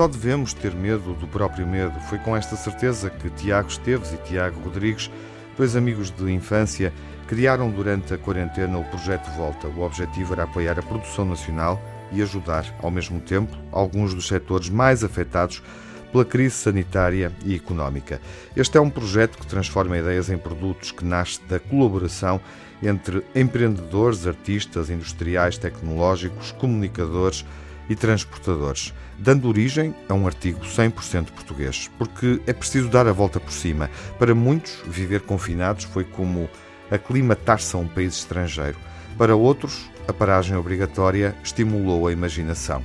Só devemos ter medo do próprio medo. Foi com esta certeza que Tiago Esteves e Tiago Rodrigues, dois amigos de infância, criaram durante a quarentena o projeto Volta. O objetivo era apoiar a produção nacional e ajudar, ao mesmo tempo, alguns dos setores mais afetados pela crise sanitária e económica. Este é um projeto que transforma ideias em produtos, que nasce da colaboração entre empreendedores, artistas, industriais, tecnológicos, comunicadores e transportadores, dando origem a um artigo 100% português, porque é preciso dar a volta por cima. Para muitos, viver confinados foi como aclimatar-se a um país estrangeiro. Para outros, a paragem obrigatória estimulou a imaginação.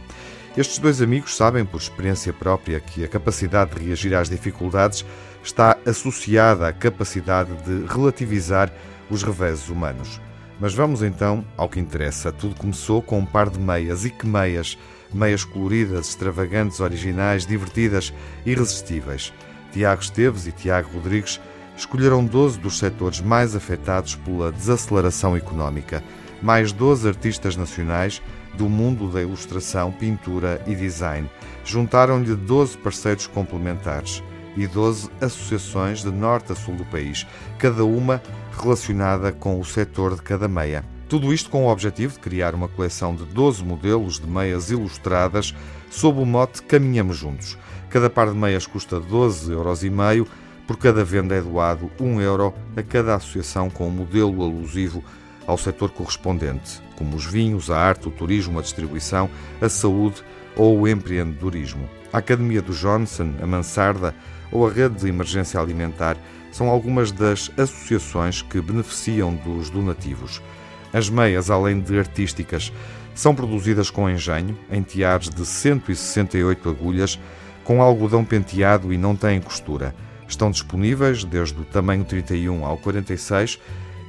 Estes dois amigos sabem por experiência própria que a capacidade de reagir às dificuldades está associada à capacidade de relativizar os reveses humanos. Mas vamos então ao que interessa. Tudo começou com um par de meias. E que meias? Meias coloridas, extravagantes, originais, divertidas, irresistíveis. Tiago Esteves e Tiago Rodrigues escolheram 12 dos setores mais afetados pela desaceleração económica. Mais 12 artistas nacionais do mundo da ilustração, pintura e design. Juntaram-lhe 12 parceiros complementares e 12 associações de norte a sul do país, cada uma relacionada com o setor de cada meia. Tudo isto com o objetivo de criar uma coleção de 12 modelos de meias ilustradas sob o mote Caminhamos Juntos. Cada par de meias custa 12,5 euros, por cada venda é doado 1 euro a cada associação com um modelo alusivo ao setor correspondente, como os vinhos, a arte, o turismo, a distribuição, a saúde ou o empreendedorismo. A Academia do Johnson, a Mansarda ou a Rede de Emergência Alimentar são algumas das associações que beneficiam dos donativos. As meias, além de artísticas, são produzidas com engenho, em tiares de 168 agulhas, com algodão penteado e não têm costura. Estão disponíveis desde o tamanho 31 ao 46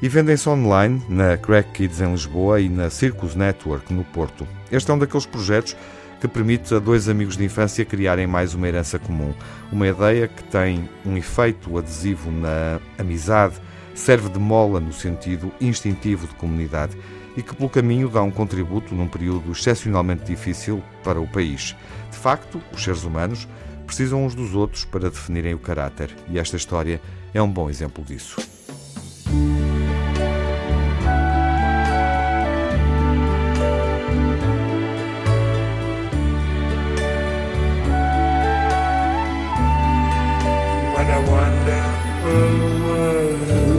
e vendem-se online na Crack Kids em Lisboa e na Circus Network no Porto. Este é um daqueles projetos que permite a dois amigos de infância criarem mais uma herança comum. Uma ideia que tem um efeito adesivo na amizade, serve de mola no sentido instintivo de comunidade e que, pelo caminho, dá um contributo num período excepcionalmente difícil para o país. De facto, os seres humanos precisam uns dos outros para definirem o caráter e esta história é um bom exemplo disso. a wonderful world.